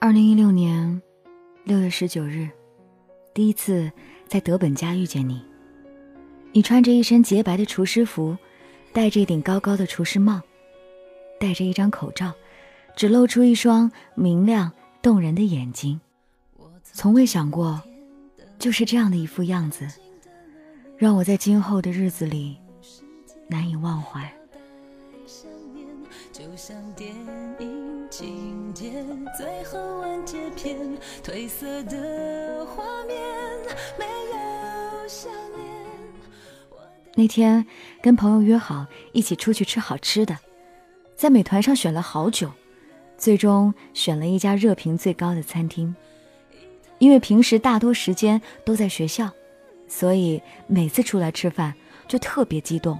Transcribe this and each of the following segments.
二零一六年六月十九日，第一次在德本家遇见你。你穿着一身洁白的厨师服，戴着一顶高高的厨师帽，戴着一张口罩，只露出一双明亮动人的眼睛。从未想过，就是这样的一副样子，让我在今后的日子里难以忘怀。就像电影今天，最后完结篇，褪色的画面，没有想念。那天跟朋友约好一起出去吃好吃的，在美团上选了好久，最终选了一家热评最高的餐厅。因为平时大多时间都在学校，所以每次出来吃饭就特别激动。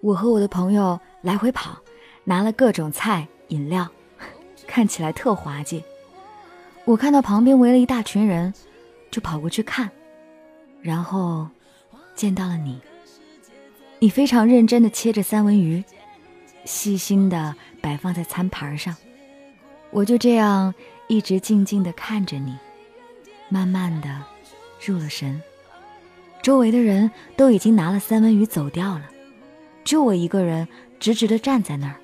我和我的朋友来回跑。拿了各种菜饮料，看起来特滑稽。我看到旁边围了一大群人，就跑过去看，然后见到了你。你非常认真地切着三文鱼，细心地摆放在餐盘上。我就这样一直静静地看着你，慢慢地入了神。周围的人都已经拿了三文鱼走掉了，就我一个人直直地站在那儿。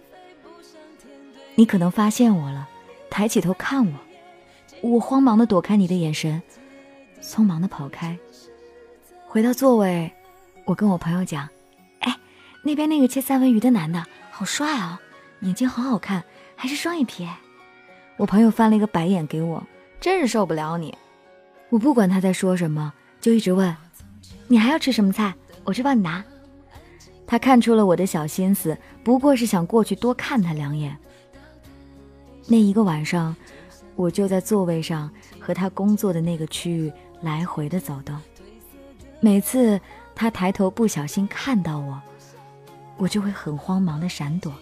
你可能发现我了，抬起头看我，我慌忙的躲开你的眼神，匆忙的跑开，回到座位，我跟我朋友讲：“哎，那边那个切三文鱼的男的好帅哦，眼睛好好看，还是双眼皮。”我朋友翻了一个白眼给我，真是受不了你。我不管他在说什么，就一直问：“你还要吃什么菜？我去帮你拿。”他看出了我的小心思，不过是想过去多看他两眼。那一个晚上，我就在座位上和他工作的那个区域来回的走动。每次他抬头不小心看到我，我就会很慌忙的闪躲。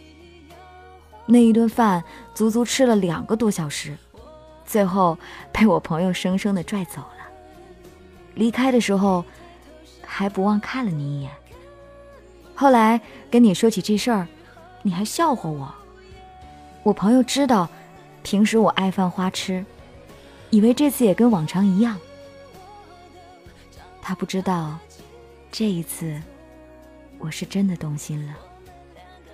那一顿饭足足吃了两个多小时，最后被我朋友生生的拽走了。离开的时候，还不忘看了你一眼。后来跟你说起这事儿，你还笑话我。我朋友知道，平时我爱犯花痴，以为这次也跟往常一样。他不知道，这一次我是真的动心了。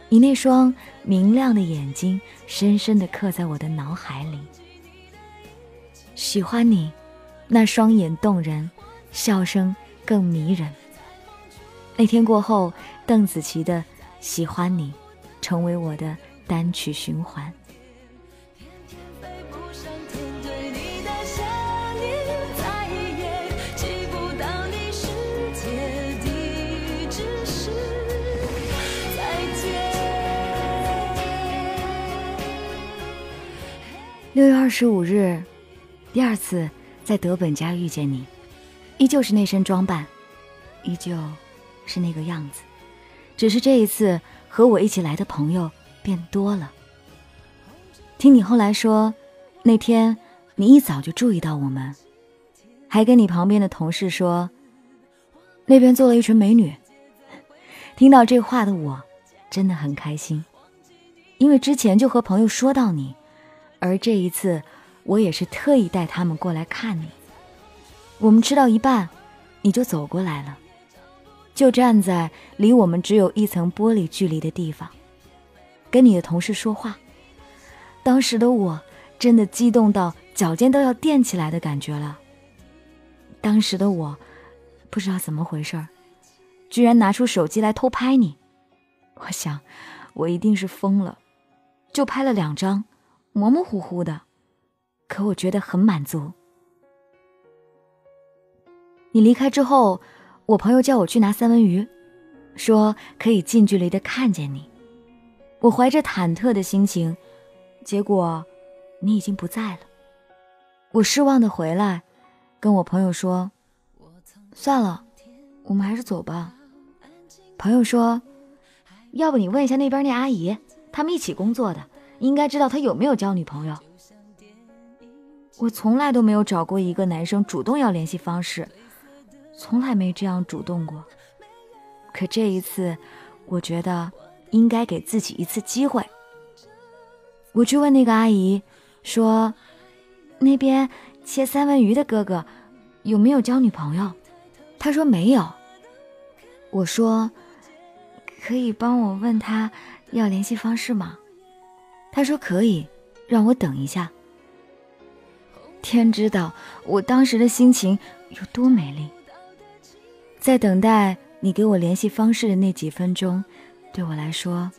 你那双明亮的眼睛，深深的刻在我的脑海里。喜欢你，那双眼动人，笑声更迷人。那天过后，邓紫棋的《喜欢你》成为我的。单曲循环。六月二十五日，第二次在德本家遇见你，依旧是那身装扮，依旧是那个样子，只是这一次和我一起来的朋友。变多了。听你后来说，那天你一早就注意到我们，还跟你旁边的同事说，那边坐了一群美女。听到这话的我，真的很开心，因为之前就和朋友说到你，而这一次我也是特意带他们过来看你。我们吃到一半，你就走过来了，就站在离我们只有一层玻璃距离的地方。跟你的同事说话，当时的我真的激动到脚尖都要垫起来的感觉了。当时的我不知道怎么回事儿，居然拿出手机来偷拍你。我想我一定是疯了，就拍了两张，模模糊糊的，可我觉得很满足。你离开之后，我朋友叫我去拿三文鱼，说可以近距离的看见你。我怀着忐忑的心情，结果你已经不在了。我失望的回来，跟我朋友说：“算了，我们还是走吧。”朋友说：“要不你问一下那边那阿姨，他们一起工作的，应该知道他有没有交女朋友。”我从来都没有找过一个男生主动要联系方式，从来没这样主动过。可这一次，我觉得。应该给自己一次机会。我去问那个阿姨，说：“那边切三文鱼的哥哥有没有交女朋友？他说没有。我说，可以帮我问他要联系方式吗？他说可以，让我等一下。天知道我当时的心情有多美丽。在等待你给我联系方式的那几分钟，对我来说，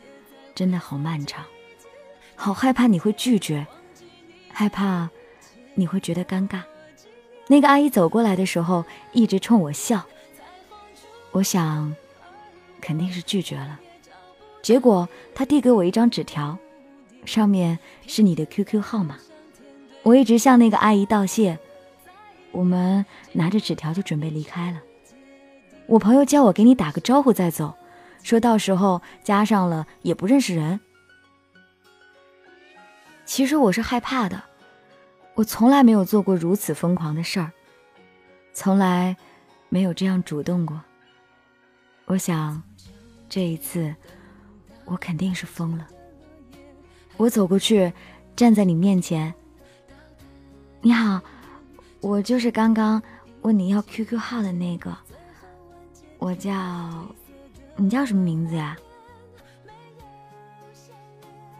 真的好漫长，好害怕你会拒绝，害怕你会觉得尴尬。那个阿姨走过来的时候，一直冲我笑。我想，肯定是拒绝了。结果她递给我一张纸条，上面是你的 QQ 号码。我一直向那个阿姨道谢，我们拿着纸条就准备离开了。我朋友叫我给你打个招呼再走，说到时候加上了也不认识人。其实我是害怕的，我从来没有做过如此疯狂的事儿，从来没有这样主动过。我想，这一次我肯定是疯了。我走过去，站在你面前。你好，我就是刚刚问你要 QQ 号的那个，我叫，你叫什么名字呀？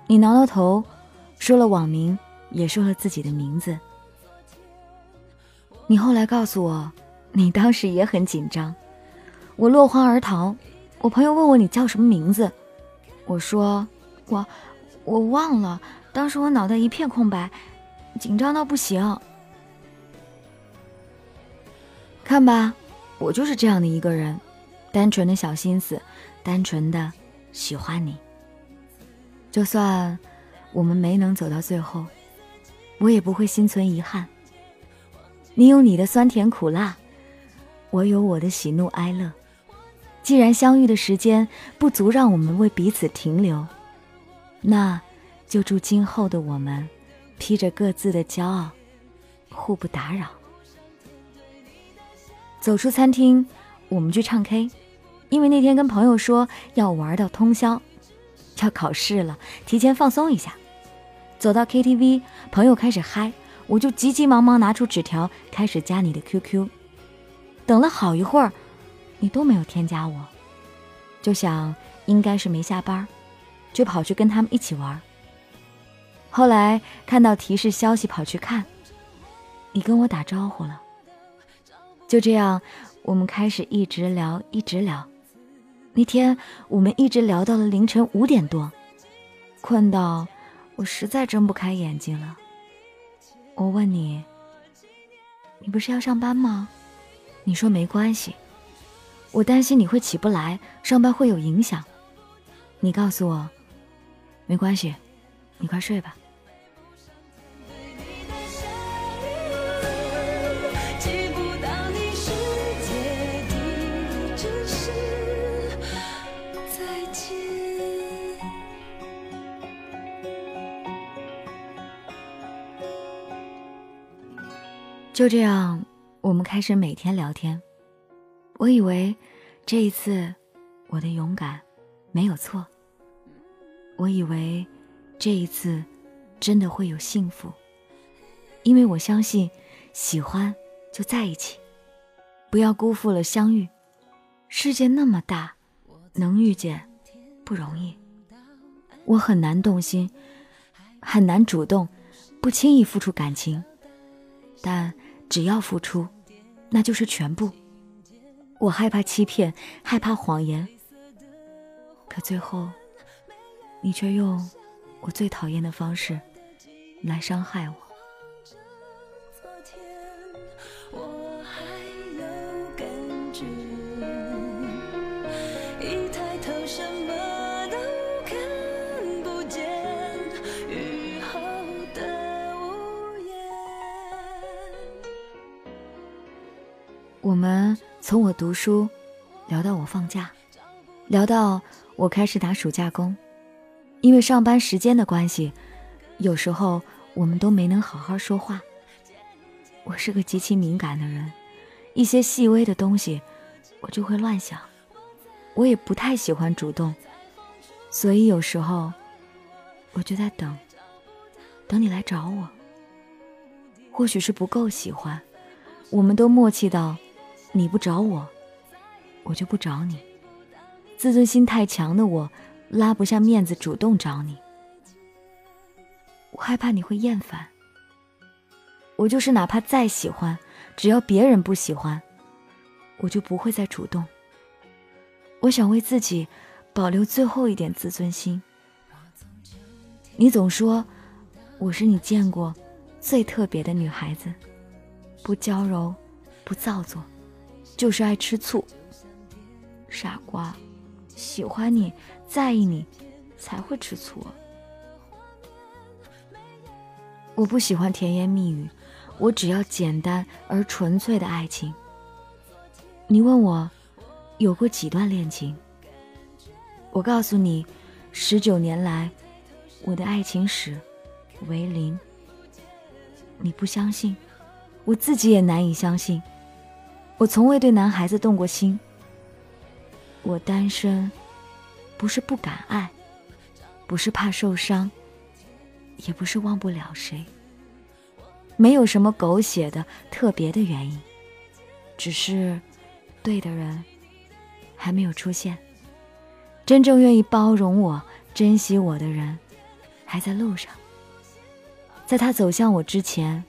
你挠挠头，说了网名，也说了自己的名字。你后来告诉我，你当时也很紧张，我落荒而逃。我朋友问我你叫什么名字，我说我我忘了，当时我脑袋一片空白。紧张到不行，看吧，我就是这样的一个人，单纯的小心思，单纯的喜欢你。就算我们没能走到最后，我也不会心存遗憾。你有你的酸甜苦辣，我有我的喜怒哀乐。既然相遇的时间不足让我们为彼此停留，那就祝今后的我们。披着各自的骄傲，互不打扰。走出餐厅，我们去唱 K，因为那天跟朋友说要玩到通宵，要考试了，提前放松一下。走到 KTV，朋友开始嗨，我就急急忙忙拿出纸条开始加你的 QQ。等了好一会儿，你都没有添加我，就想应该是没下班，就跑去跟他们一起玩。后来看到提示消息，跑去看，你跟我打招呼了。就这样，我们开始一直聊，一直聊。那天我们一直聊到了凌晨五点多，困到我实在睁不开眼睛了。我问你，你不是要上班吗？你说没关系，我担心你会起不来，上班会有影响。你告诉我，没关系，你快睡吧。就这样，我们开始每天聊天。我以为这一次我的勇敢没有错。我以为这一次真的会有幸福，因为我相信喜欢就在一起，不要辜负了相遇。世界那么大，能遇见不容易。我很难动心，很难主动，不轻易付出感情，但。只要付出，那就是全部。我害怕欺骗，害怕谎言，可最后，你却用我最讨厌的方式来伤害我。我们从我读书聊到我放假，聊到我开始打暑假工，因为上班时间的关系，有时候我们都没能好好说话。我是个极其敏感的人，一些细微的东西我就会乱想，我也不太喜欢主动，所以有时候我就在等，等你来找我。或许是不够喜欢，我们都默契到，你不找我，我就不找你。自尊心太强的我，拉不下面子主动找你。我害怕你会厌烦。我就是哪怕再喜欢，只要别人不喜欢，我就不会再主动。我想为自己保留最后一点自尊心。你总说我是你见过。最特别的女孩子，不娇柔，不造作，就是爱吃醋。傻瓜，喜欢你，在意你，才会吃醋。我不喜欢甜言蜜语，我只要简单而纯粹的爱情。你问我有过几段恋情？我告诉你，十九年来，我的爱情史为零。你不相信，我自己也难以相信。我从未对男孩子动过心。我单身，不是不敢爱，不是怕受伤，也不是忘不了谁。没有什么狗血的特别的原因，只是对的人还没有出现。真正愿意包容我、珍惜我的人，还在路上。在他走向我之前，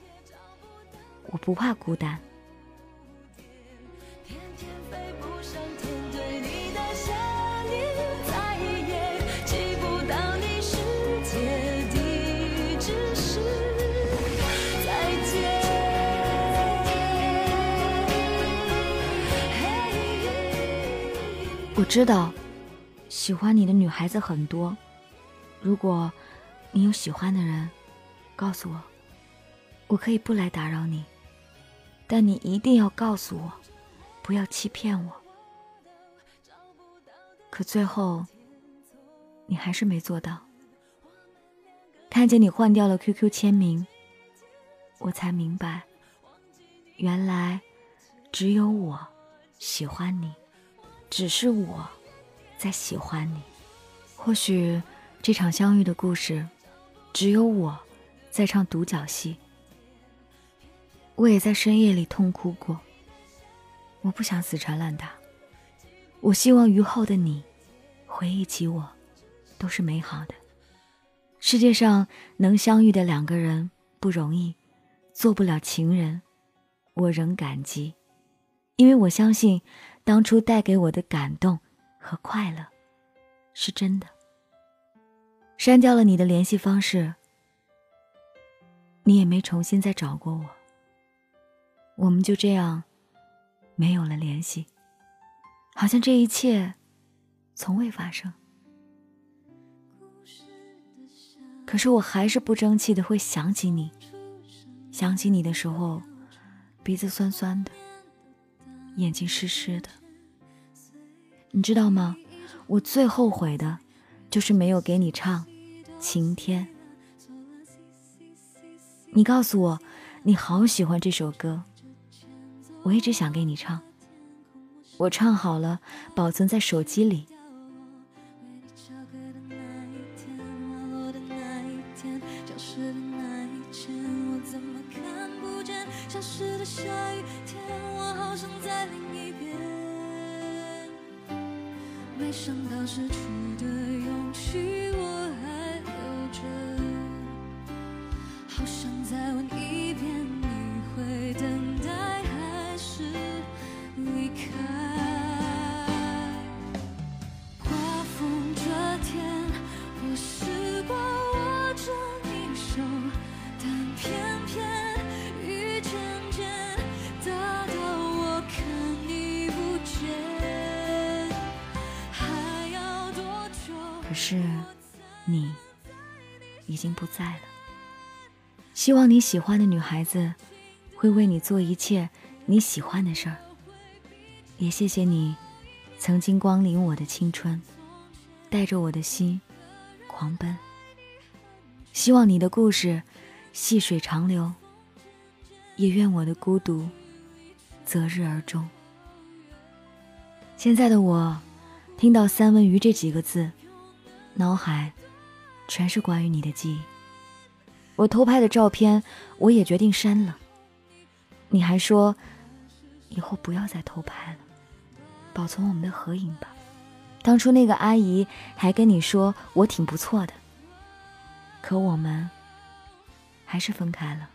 我不怕孤单。我知道，喜欢你的女孩子很多。如果你有喜欢的人，告诉我，我可以不来打扰你，但你一定要告诉我，不要欺骗我。可最后，你还是没做到。看见你换掉了 QQ 签名，我才明白，原来只有我喜欢你，只是我在喜欢你。或许这场相遇的故事，只有我。在唱独角戏，我也在深夜里痛哭过。我不想死缠烂打，我希望余后的你，回忆起我，都是美好的。世界上能相遇的两个人不容易，做不了情人，我仍感激，因为我相信，当初带给我的感动和快乐，是真的。删掉了你的联系方式。你也没重新再找过我，我们就这样没有了联系，好像这一切从未发生。可是我还是不争气的会想起你，想起你的时候，鼻子酸酸的，眼睛湿湿的。你知道吗？我最后悔的，就是没有给你唱《晴天》。你告诉我，你好喜欢这首歌，我一直想给你唱。我唱好了，保存在手机里。消失的下雨没想到失去的勇气，我还留着。好想再问一遍，你会等是你已经不在了。希望你喜欢的女孩子会为你做一切你喜欢的事儿。也谢谢你曾经光临我的青春，带着我的心狂奔。希望你的故事细水长流，也愿我的孤独择日而终。现在的我，听到三文鱼这几个字，脑海全是关于你的记忆。我偷拍的照片我也决定删了。你还说，以后不要再偷拍了，保存我们的合影吧。当初那个阿姨还跟你说我挺不错的，可我们还是分开了。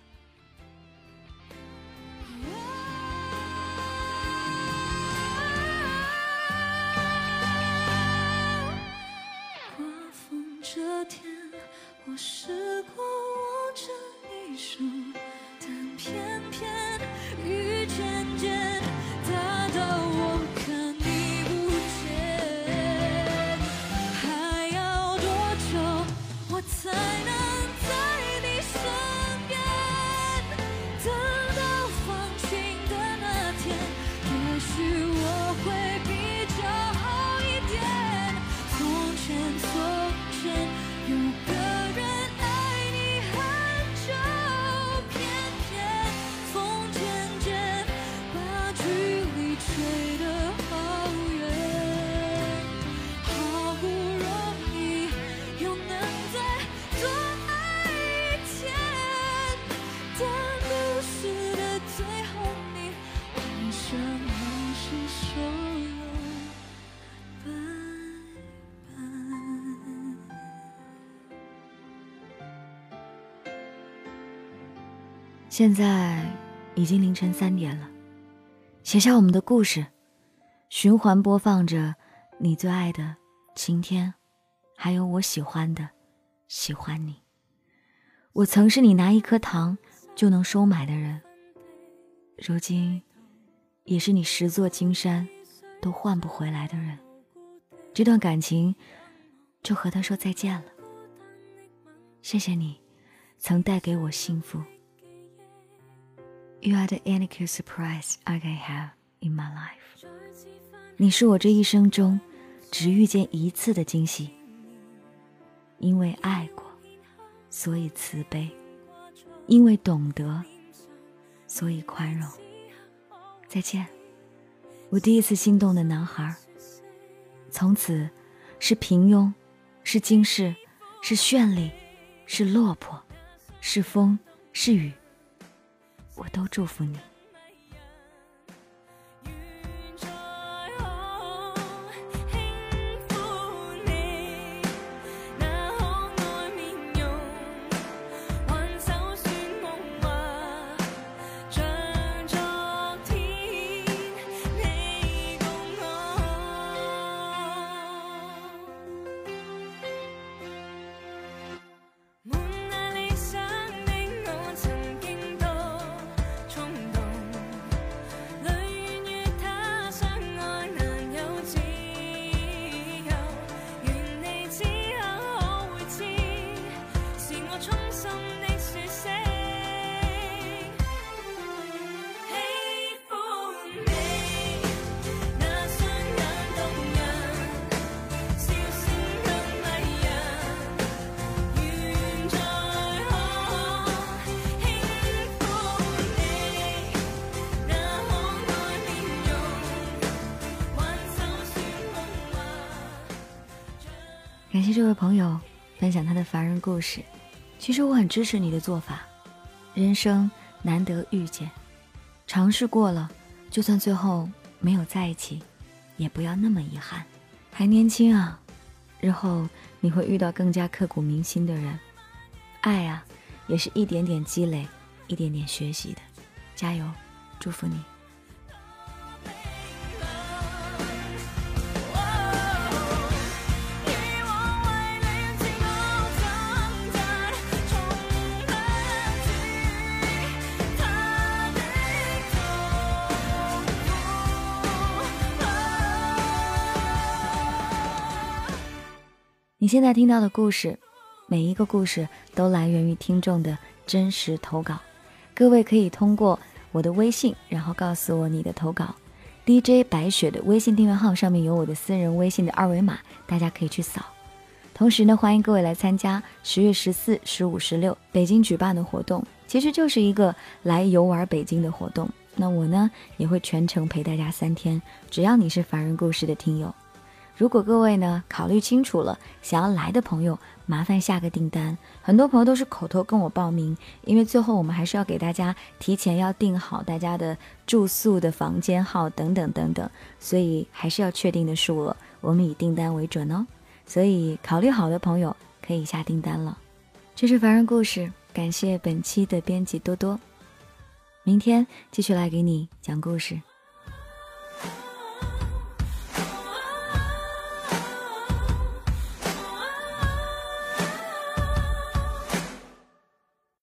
现在已经凌晨三点了，写下我们的故事，循环播放着你最爱的晴天，还有我喜欢的喜欢你。我曾是你拿一颗糖就能收买的人，如今也是你十座金山都换不回来的人。这段感情就和他说再见了。谢谢你，曾带给我幸福。You are the unique surprise I can have in my life。你是我这一生中只遇见一次的惊喜。因为爱过，所以慈悲；因为懂得，所以宽容。再见，我第一次心动的男孩。从此，是平庸，是惊世，是绚丽，是落魄，是风，是雨。都祝福你。感谢这位朋友分享他的凡人故事。其实我很支持你的做法。人生难得遇见，尝试过了，就算最后没有在一起，也不要那么遗憾。还年轻啊，日后你会遇到更加刻骨铭心的人。爱啊，也是一点点积累，一点点学习的。加油，祝福你。现在听到的故事，每一个故事都来源于听众的真实投稿。各位可以通过我的微信，然后告诉我你的投稿。DJ 白雪的微信订阅号上面有我的私人微信的二维码，大家可以去扫。同时呢，欢迎各位来参加十月十四、十五、十六北京举办的活动，其实就是一个来游玩北京的活动。那我呢，也会全程陪大家三天，只要你是凡人故事的听友。如果各位呢考虑清楚了，想要来的朋友，麻烦下个订单。很多朋友都是口头跟我报名，因为最后我们还是要给大家提前要订好大家的住宿的房间号等等等等，所以还是要确定的数额，我们以订单为准哦。所以考虑好的朋友可以下订单了。这是凡人故事，感谢本期的编辑多多，明天继续来给你讲故事。